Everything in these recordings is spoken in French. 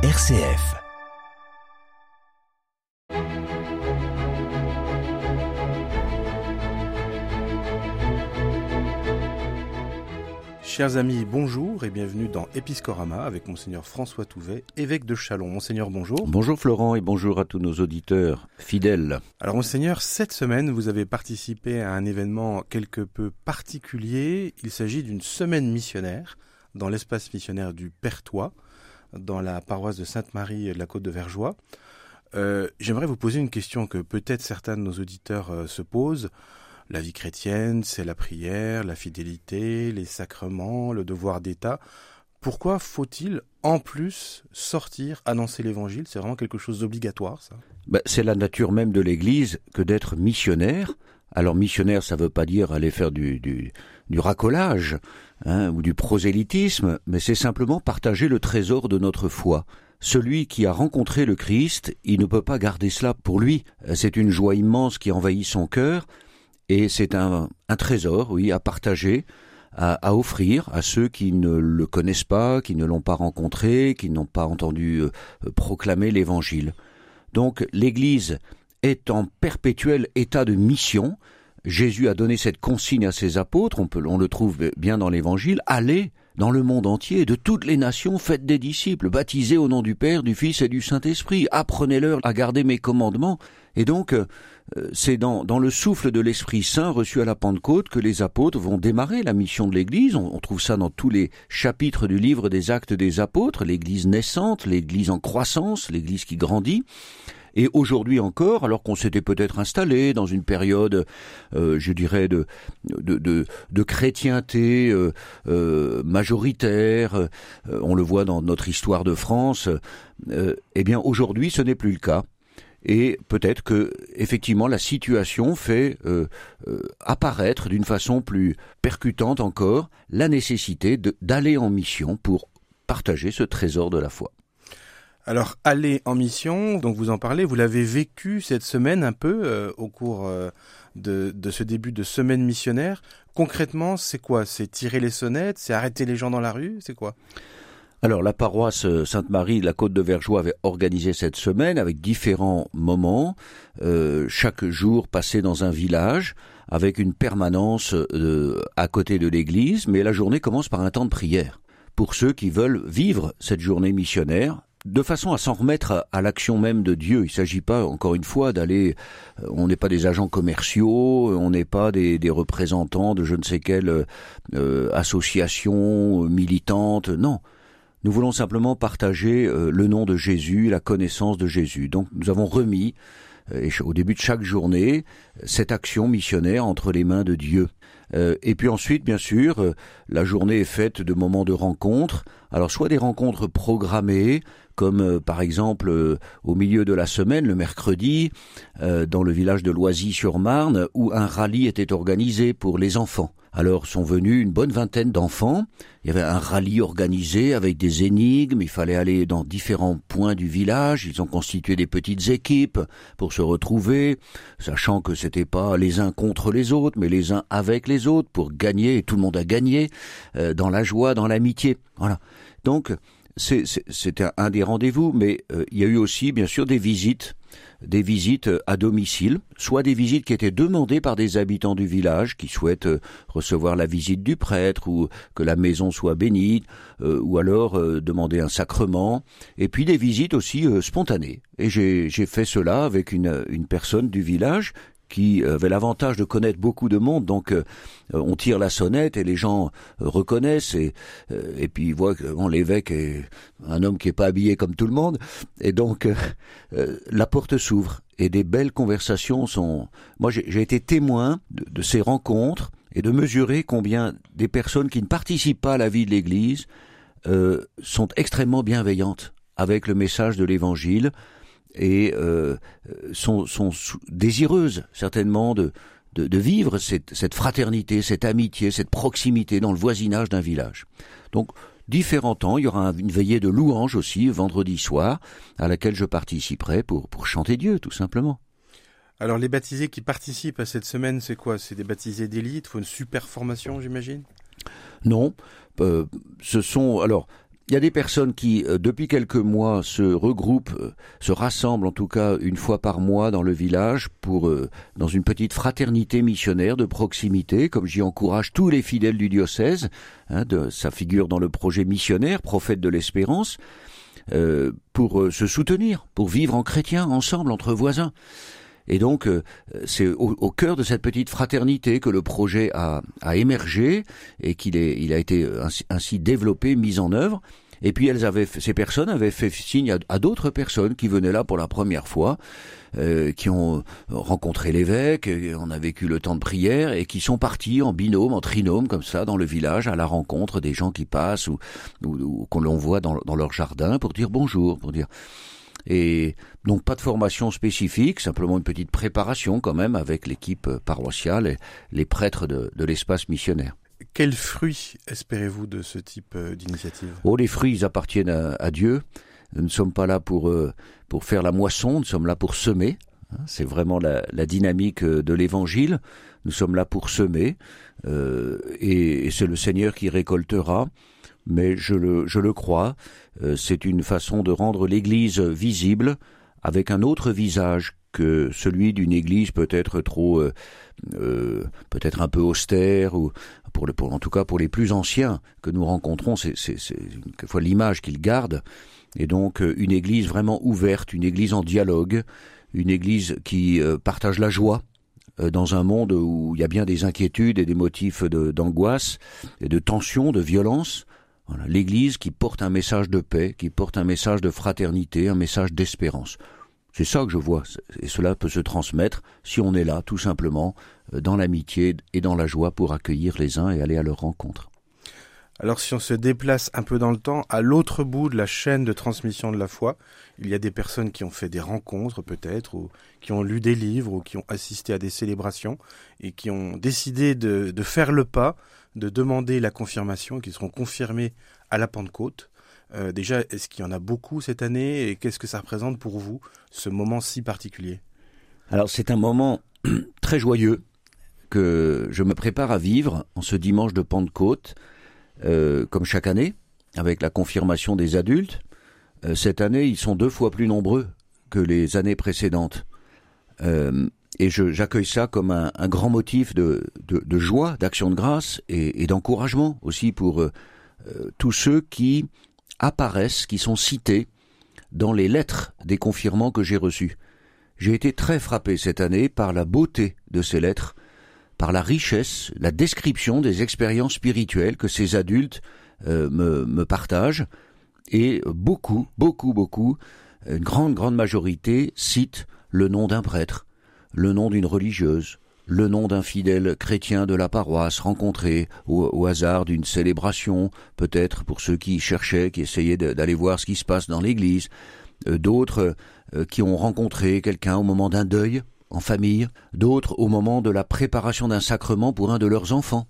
RCF. Chers amis, bonjour et bienvenue dans Episcorama avec Monseigneur François Touvet, évêque de Chalon. Monseigneur, bonjour. Bonjour Florent et bonjour à tous nos auditeurs fidèles. Alors Monseigneur, cette semaine, vous avez participé à un événement quelque peu particulier. Il s'agit d'une semaine missionnaire dans l'espace missionnaire du Pertois, dans la paroisse de Sainte-Marie de la Côte de Vergeois. Euh, J'aimerais vous poser une question que peut-être certains de nos auditeurs euh, se posent. La vie chrétienne, c'est la prière, la fidélité, les sacrements, le devoir d'État. Pourquoi faut-il en plus sortir, annoncer l'évangile? C'est vraiment quelque chose d'obligatoire, ça? Ben, C'est la nature même de l'Église que d'être missionnaire. Alors missionnaire, ça ne veut pas dire aller faire du, du, racolage hein, ou du prosélytisme, mais c'est simplement partager le trésor de notre foi. Celui qui a rencontré le Christ, il ne peut pas garder cela pour lui. C'est une joie immense qui envahit son cœur, et c'est un, un, trésor, oui, à partager, à, à, offrir à ceux qui ne le connaissent pas, qui ne l'ont pas rencontré, qui n'ont pas entendu euh, proclamer l'Évangile. Donc l'Église est en perpétuel état de mission. Jésus a donné cette consigne à ses apôtres, on, peut, on le trouve bien dans l'Évangile, allez dans le monde entier, de toutes les nations, faites des disciples, baptisés au nom du Père, du Fils et du Saint-Esprit, apprenez-leur à garder mes commandements. Et donc, c'est dans, dans, le souffle de l'Esprit Saint reçu à la Pentecôte que les apôtres vont démarrer la mission de l'Église. On, on, trouve ça dans tous les chapitres du livre des actes des apôtres, l'Église naissante, l'Église en croissance, l'Église qui grandit. Et aujourd'hui encore, alors qu'on s'était peut-être installé dans une période, euh, je dirais, de, de, de, chrétienté euh, euh, majoritaire, on le voit dans notre histoire de France, eh bien aujourd'hui ce n'est plus le cas. Et peut-être que effectivement la situation fait apparaître d'une façon plus percutante encore la nécessité d'aller en mission pour partager ce trésor de la foi. Alors, aller en mission, donc vous en parlez, vous l'avez vécu cette semaine un peu euh, au cours euh, de, ce début de semaine missionnaire. Concrètement, c'est quoi? C'est tirer les sonnettes? C'est arrêter les gens dans la rue? C'est quoi? Alors la paroisse Sainte-Marie de la Côte de Vergeois avait organisé cette semaine avec différents moments, euh, chaque jour passé dans un village avec une permanence euh, à côté de l'église, mais la journée commence par un temps de prière. Pour ceux qui veulent vivre cette journée missionnaire de façon à s'en remettre à, l'action même de Dieu. Il ne s'agit pas, encore une fois, d'aller. On n'est pas des agents commerciaux, on n'est pas des, représentants de je ne sais quelle euh, association militante. Non. Nous voulons simplement partager euh, le nom de Jésus, la connaissance de Jésus. Donc nous avons remis, euh, au début de chaque journée, cette action missionnaire entre les mains de Dieu. Euh, et puis ensuite, bien sûr, euh, la journée est faite de moments de rencontres. Alors soit des rencontres programmées, comme euh, par exemple au milieu de la semaine, le mercredi, dans le village de Loisy-sur-Marne, où un rallye était organisé pour les enfants. Alors sont venus une bonne vingtaine d'enfants. Il y avait un rallye organisé avec des énigmes. Il fallait aller dans différents points du village. Ils ont constitué des petites équipes pour se retrouver, sachant que c'était pas les uns contre les autres, mais les uns avec les autres pour gagner. Tout le monde a gagné euh, dans la joie, dans l'amitié. Voilà. Donc c'était un des rendez-vous, mais euh, il y a eu aussi, bien sûr, des visites des visites à domicile, soit des visites qui étaient demandées par des habitants du village qui souhaitent euh, recevoir la visite du prêtre ou que la maison soit bénite, euh, ou alors euh, demander un sacrement, et puis des visites aussi spontanées. Et j'ai fait cela avec une, une personne du village qui avait l'avantage de connaître beaucoup de monde, donc euh, on tire la sonnette et les gens euh, reconnaissent et, euh, et puis ils voient que bon, l'évêque est un homme qui est pas habillé comme tout le monde et donc la porte s'ouvre et des belles conversations sont. Moi j'ai été témoin de, de, ces rencontres et de mesurer combien des personnes qui ne participent pas à la vie de l'Église sont extrêmement bienveillantes avec le message de l'Évangile et euh, sont, sont, désireuses certainement de, de, de vivre cette, cette, fraternité, cette amitié, cette proximité dans le voisinage d'un village. Donc différents temps, il y aura une veillée de louange aussi vendredi soir à laquelle je participerai pour, pour chanter Dieu tout simplement. Alors les baptisés qui participent à cette semaine, c'est quoi? C'est des baptisés d'élite, faut une super formation j'imagine? Non, euh, ce sont alors il y a des personnes qui, euh, depuis quelques mois, se regroupent, euh, se rassemblent en tout cas une fois par mois dans le village pour, euh, dans une petite fraternité missionnaire de proximité, comme j'y encourage tous les fidèles du diocèse. Hein, de, ça figure dans le projet missionnaire, prophète de l'espérance, pour se soutenir, pour vivre en chrétien ensemble entre voisins. Et donc, c'est au, cœur de cette petite fraternité que le projet a, a émergé et qu'il il a été ainsi, ainsi, développé, mis en œuvre. Et puis elles avaient, ces personnes avaient fait signe à, d'autres personnes qui venaient là pour la première fois, euh, qui ont rencontré l'évêque, on a vécu le temps de prière et qui sont partis en binôme, en trinôme comme ça dans le village à la rencontre des gens qui passent ou, ou, qu'on l'on voit dans, dans leur jardin pour dire bonjour, pour dire. Et donc pas de formation spécifique, simplement une petite préparation quand même avec l'équipe paroissiale et les prêtres de, de l'espace missionnaire. Quels fruits espérez-vous de ce type euh, d'initiative? Oh, les fruits, ils appartiennent à, Dieu. Nous ne sommes pas là pour, euh, pour faire la moisson, nous sommes là pour semer. Hein, c'est vraiment la, dynamique euh, de l'Évangile. Nous sommes là pour semer, et, c'est le Seigneur qui récoltera. Mais je le, je le crois, c'est une façon de rendre l'Église visible avec un autre visage que celui d'une Église peut-être trop, peut-être un peu austère ou pour, en tout cas pour les plus anciens que nous rencontrons, c'est quelquefois l'image qu'ils gardent. Et donc euh, une église vraiment ouverte, une église en dialogue, une église qui euh, partage la joie euh, dans un monde où il y a bien des inquiétudes et des motifs d'angoisse et de tension, de violence. L'église qui porte un message de paix, qui porte un message de fraternité, un message d'espérance. C'est ça que je vois, et cela peut se transmettre si on est là, tout simplement, euh, dans l'amitié et dans la joie pour accueillir les uns et aller à leur rencontre. Alors si on se déplace un peu dans le temps, à l'autre bout de la chaîne de transmission de la foi, il y a des personnes qui ont fait des rencontres peut-être, ou qui ont lu des livres, ou qui ont assisté à des célébrations, et qui ont décidé de, faire le pas, de demander la confirmation, qui seront confirmés à la Pentecôte. Euh, déjà, est-ce qu'il y en a beaucoup cette année et qu'est-ce que ça représente pour vous, ce moment si particulier? Alors c'est un moment très joyeux que je me prépare à vivre en ce dimanche de Pentecôte, euh, comme chaque année, avec la confirmation des adultes. Euh, cette année, ils sont deux fois plus nombreux que les années précédentes. et j'accueille ça comme un, grand motif de, joie, d'action de grâce et, et d'encouragement aussi pour tous ceux qui apparaissent, qui sont cités dans les lettres des confirmants que j'ai reçus. J'ai été très frappé cette année par la beauté de ces lettres, par la richesse, la description des expériences spirituelles que ces adultes euh, me, partagent, et beaucoup, beaucoup, beaucoup, une grande, grande majorité citent le nom d'un prêtre, le nom d'une religieuse, le nom d'un fidèle chrétien de la paroisse rencontré au, hasard d'une célébration, peut-être pour ceux qui cherchaient, qui essayaient d'aller voir ce qui se passe dans l'église, euh, d'autres euh, qui ont rencontré quelqu'un au moment d'un deuil en famille, d'autres au moment de la préparation d'un sacrement pour un de leurs enfants.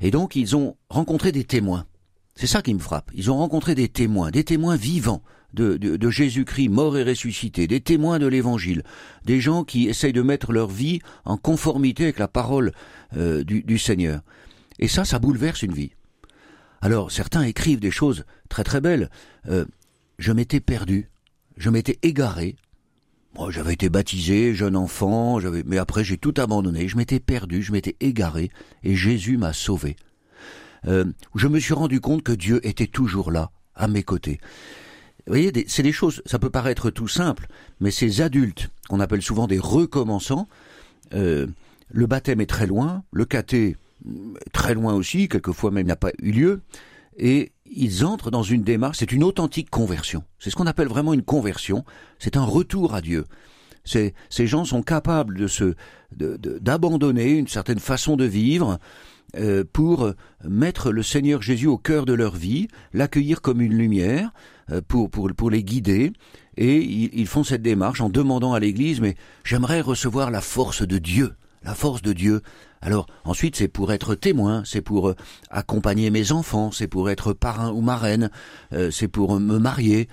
Et donc ils ont rencontré des témoins. C'est ça qui me frappe. Ils ont rencontré des témoins, des témoins vivants, de, Jésus-Christ mort et ressuscité, des témoins de l'Évangile, des gens qui essayent de mettre leur vie en conformité avec la parole euh, du, Seigneur. Et ça, ça bouleverse une vie. Alors, certains écrivent des choses très très belles. Euh, je m'étais perdu, je m'étais égaré. Moi, j'avais été baptisé, jeune enfant, mais après j'ai tout abandonné. Je m'étais perdu, je m'étais égaré, et Jésus m'a sauvé. Euh, je me suis rendu compte que Dieu était toujours là, à mes côtés. Vous voyez, c'est des choses, ça peut paraître tout simple, mais ces adultes, qu'on appelle souvent des recommençants, euh, le baptême est très loin, le caté très loin aussi, quelquefois même n'a pas eu lieu, et ils entrent dans une démarche, c'est une authentique conversion. C'est ce qu'on appelle vraiment une conversion, c'est un retour à Dieu. Ces, gens sont capables de se, d'abandonner une certaine façon de vivre, euh, pour mettre le Seigneur Jésus au cœur de leur vie, l'accueillir comme une lumière, euh, pour, pour, pour les guider, et ils, font cette démarche en demandant à l'Église, mais j'aimerais recevoir la force de Dieu, la force de Dieu. Alors ensuite c'est pour être témoin, c'est pour euh, accompagner mes enfants, c'est pour être parrain ou marraine, c'est pour me marier.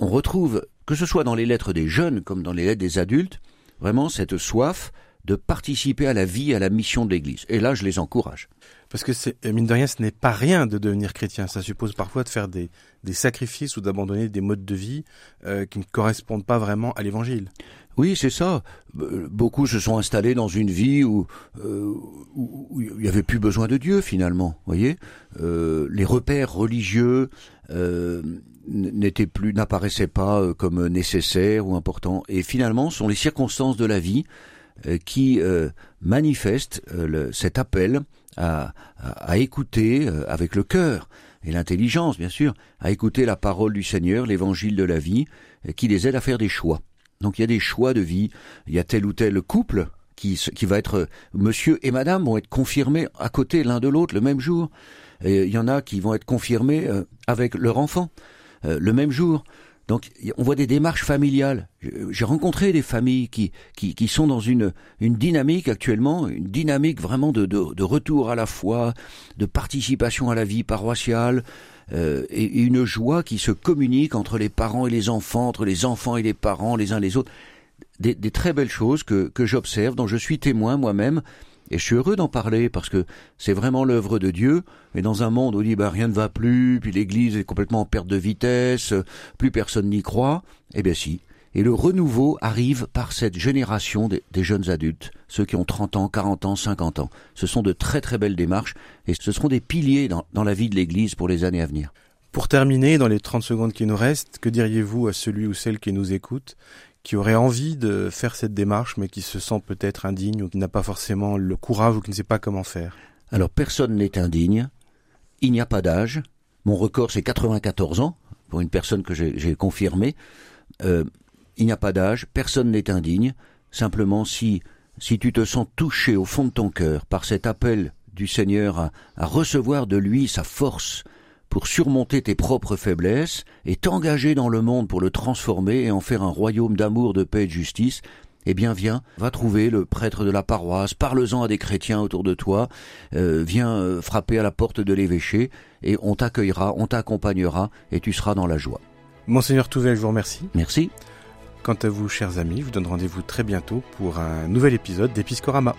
On retrouve, que ce soit dans les lettres des jeunes comme dans les lettres des adultes, vraiment cette soif de participer à la vie, à la mission de l'Église. Et là, je les encourage. Parce que c'est, mine de rien, ce n'est pas rien de devenir chrétien. Ça suppose parfois de faire des, des sacrifices ou d'abandonner des modes de vie euh, qui ne correspondent pas vraiment à l'évangile. Oui, c'est ça. Beaucoup se sont installés dans une vie où, euh, où il n'y avait plus besoin de Dieu finalement. Voyez, euh, les repères religieux euh, n'étaient plus, n'apparaissaient pas euh, comme nécessaires ou importants. Et finalement, ce sont les circonstances de la vie qui manifestent le, cet appel à, écouter avec le cœur et l'intelligence, bien sûr, à écouter la parole du Seigneur, l'évangile de la vie, qui les aide à faire des choix. Donc il y a des choix de vie, il y a tel ou tel couple qui, qui va être monsieur et madame vont être confirmés à côté l'un de l'autre le même jour. Il y en a qui vont être confirmés euh, avec leur enfant euh, le même jour. Donc on voit des démarches familiales. J'ai rencontré des familles qui, qui, sont dans une, une dynamique actuellement, une dynamique vraiment de, de, retour à la foi, de participation à la vie paroissiale, euh, et, et, une joie qui se communique entre les parents et les enfants, entre les enfants et les parents, les uns les autres. Des, des très belles choses que, que j'observe, dont je suis témoin moi-même, et je suis heureux d'en parler parce que c'est vraiment l'œuvre de Dieu. Et dans un monde où on dit bah, rien ne va plus, puis l'Église est complètement en perte de vitesse, plus personne n'y croit, eh bien si. Et le renouveau arrive par cette génération des, jeunes adultes, ceux qui ont 30 ans, 40 ans, 50 ans. Ce sont de très très belles démarches et ce seront des piliers dans, dans la vie de l'Église pour les années à venir. Pour terminer, dans les 30 secondes qui nous restent, que diriez-vous à celui ou celle qui nous écoute? Qui aurait envie de faire cette démarche, mais qui se sent peut-être indigne ou qui n'a pas forcément le courage ou qui ne sait pas comment faire Alors personne n'est indigne. Il n'y a pas d'âge. Mon record c'est 94 ans pour une personne que j'ai confirmée. Euh, il n'y a pas d'âge. Personne n'est indigne. Simplement si si tu te sens touché au fond de ton cœur par cet appel du Seigneur à, à recevoir de lui sa force, pour surmonter tes propres faiblesses et t'engager dans le monde pour le transformer et en faire un royaume d'amour, de paix et de justice, eh bien viens, va trouver le prêtre de la paroisse, parle-en à des chrétiens autour de toi, euh, viens euh, frapper à la porte de l'évêché et on t'accueillera, on t'accompagnera et tu seras dans la joie. Monseigneur Touvel, je vous remercie. Merci. Quant à vous, chers amis, je vous donne rendez-vous très bientôt pour un nouvel épisode d'Episcorama.